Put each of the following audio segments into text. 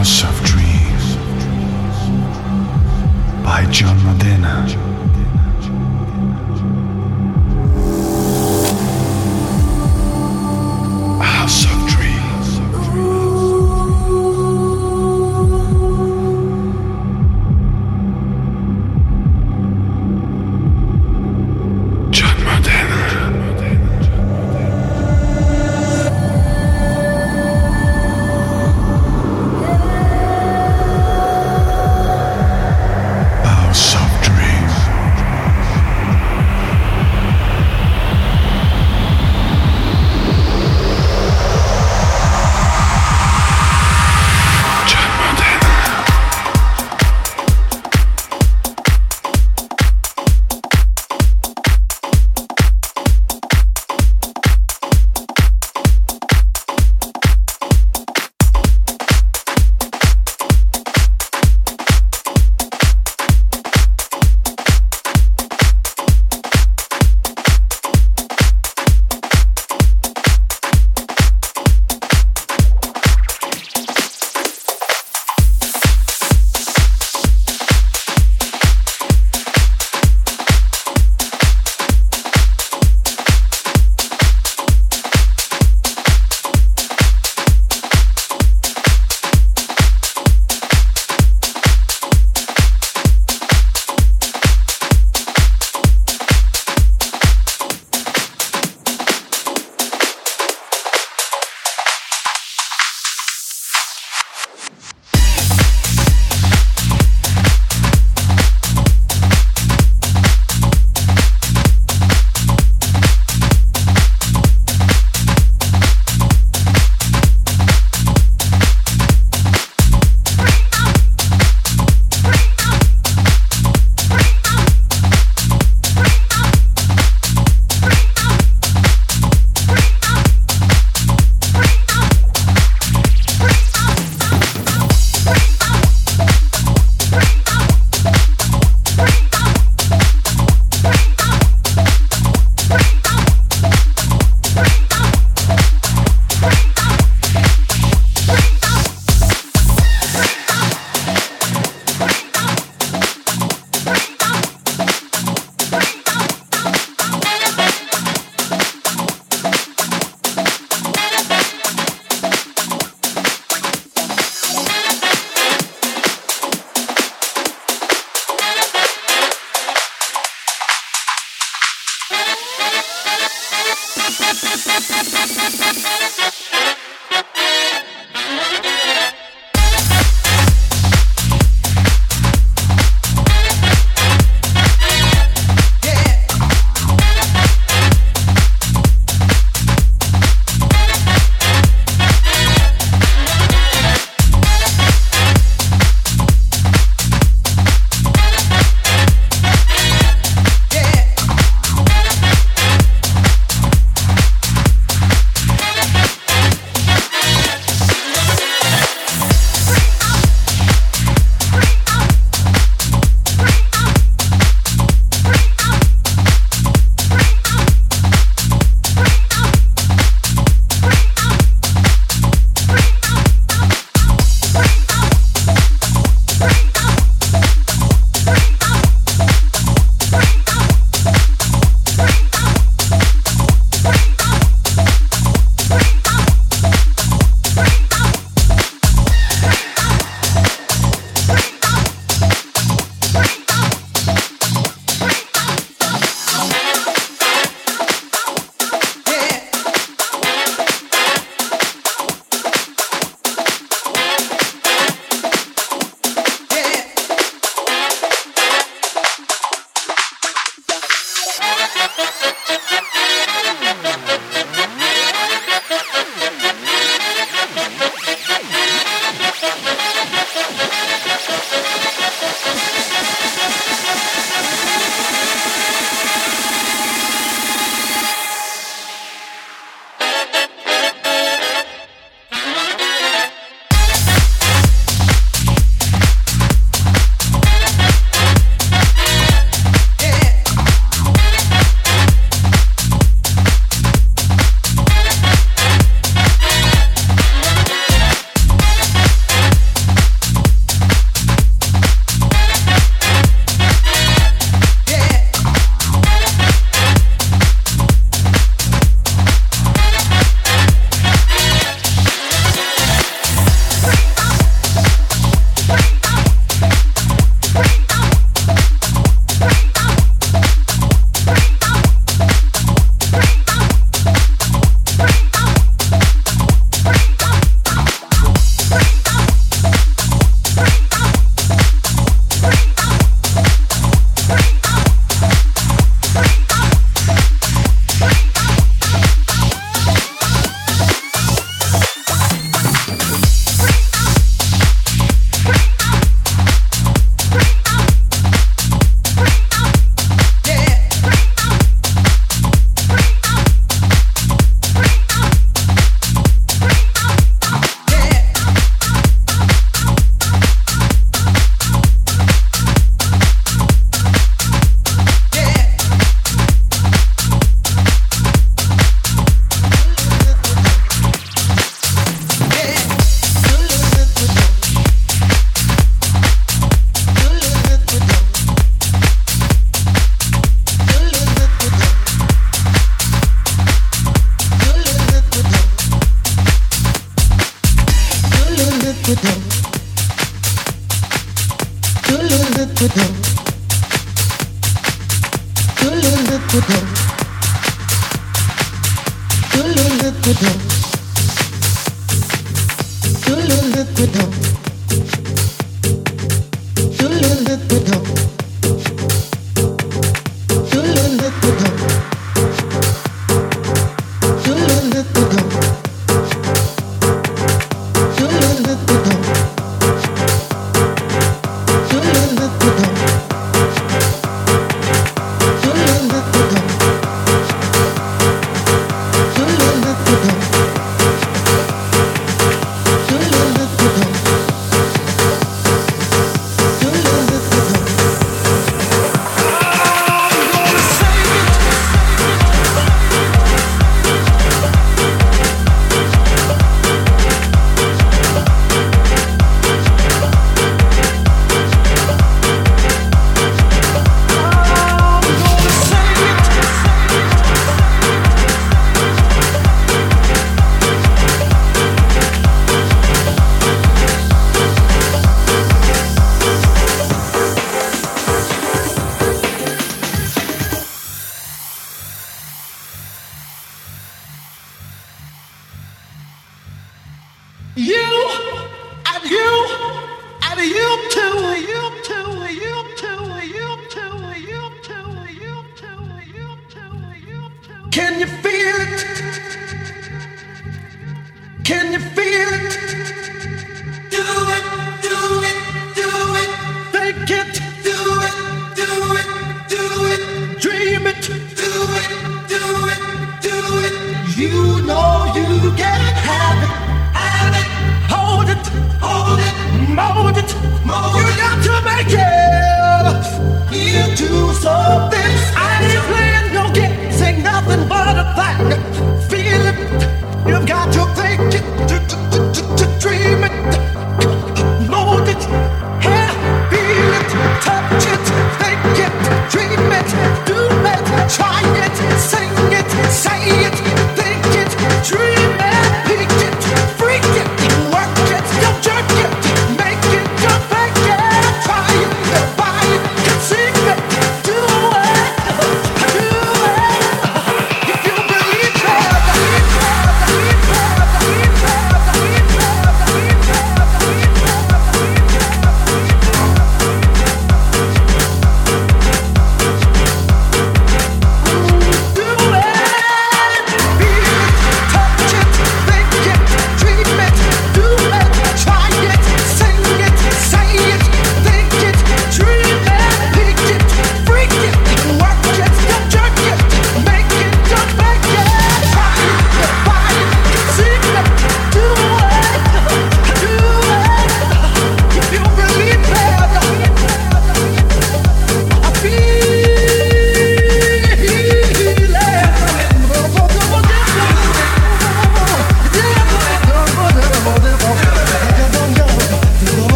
House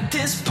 like this.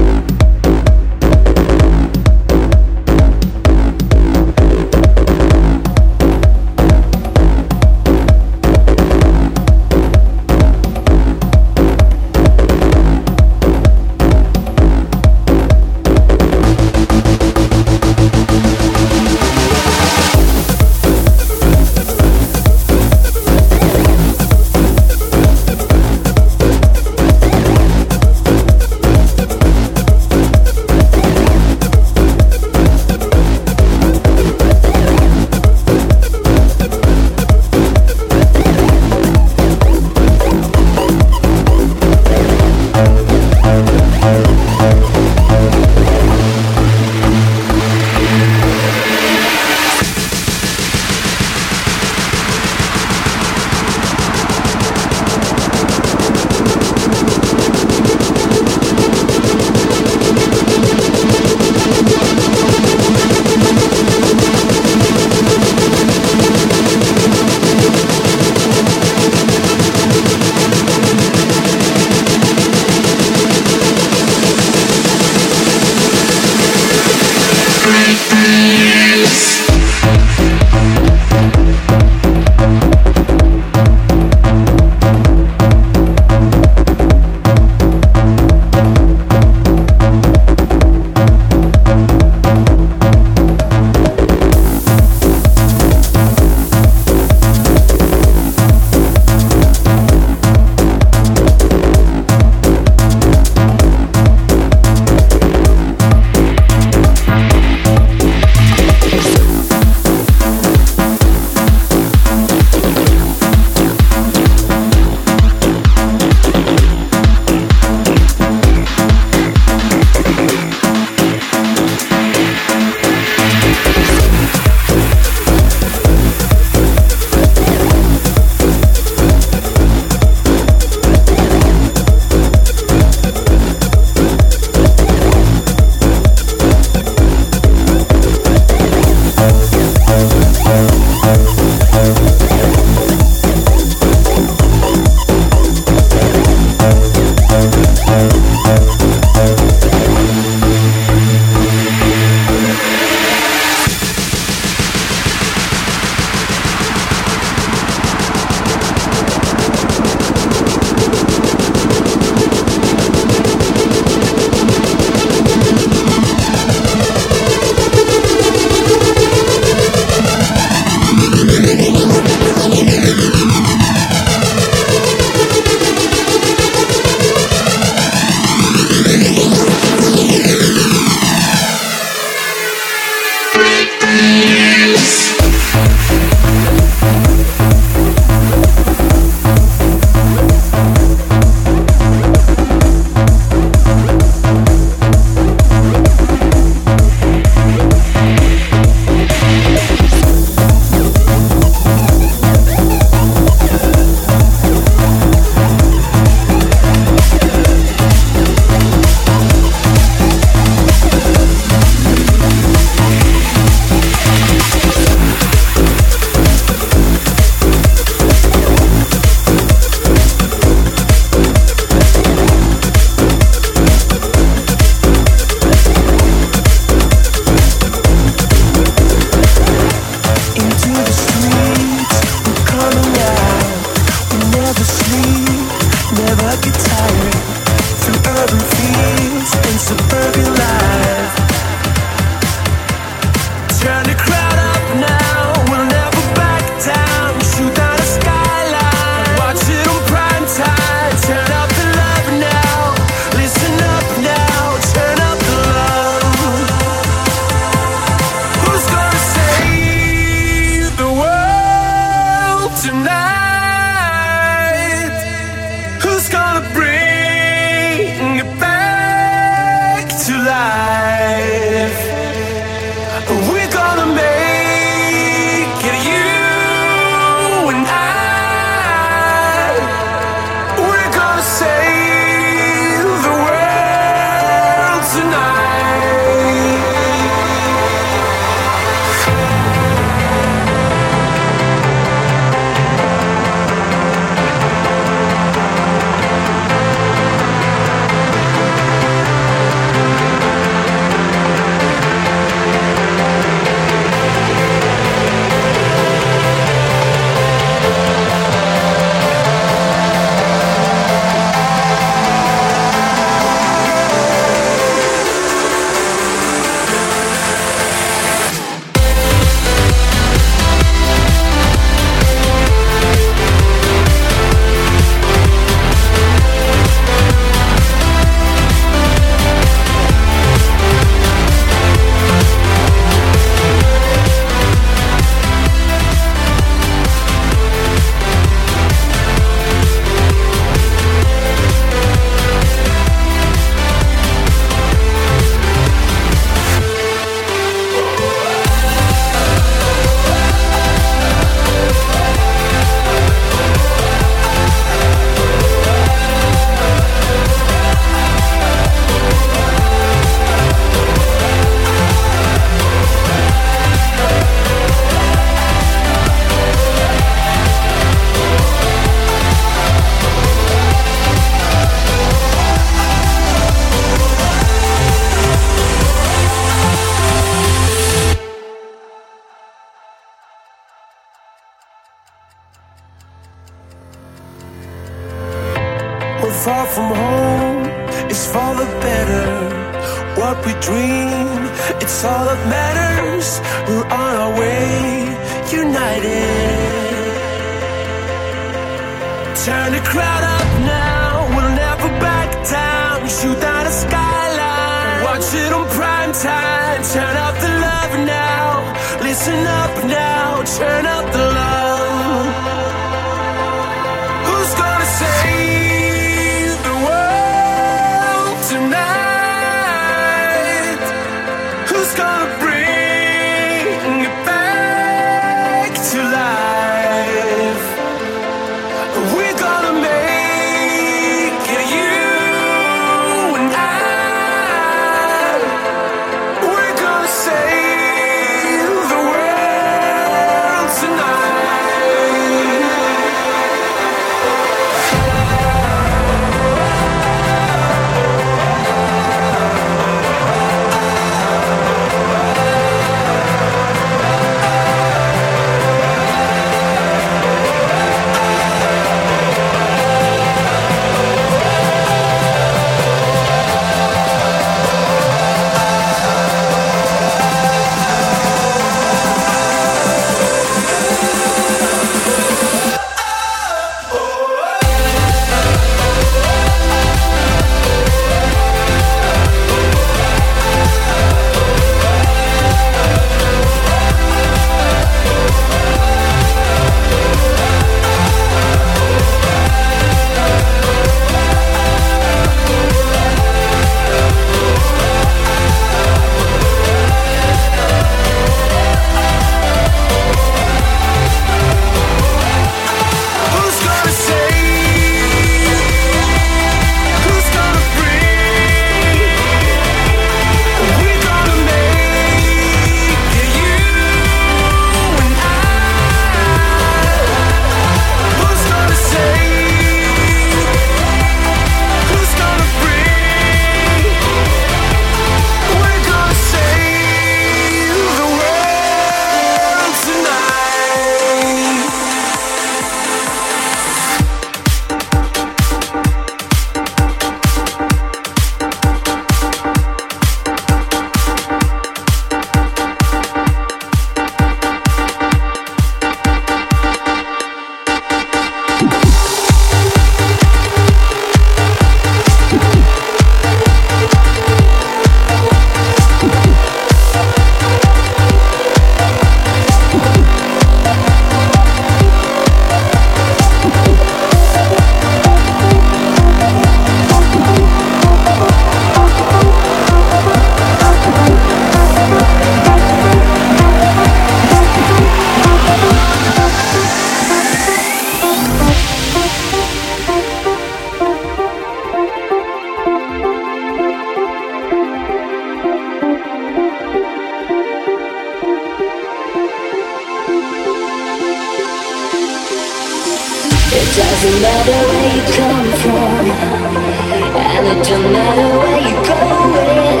And matter where you're going.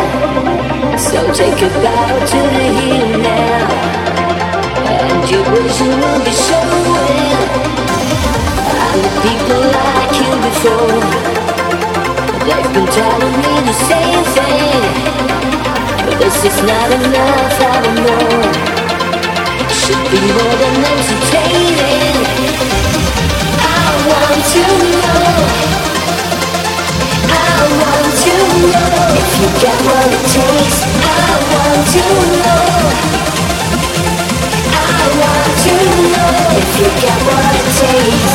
So take a bow to the now, and your vision will be showing. I'm the people like you before. They've been telling me the same thing, but this is not enough. I. Should be more than entertaining. I want to know if you get what it takes.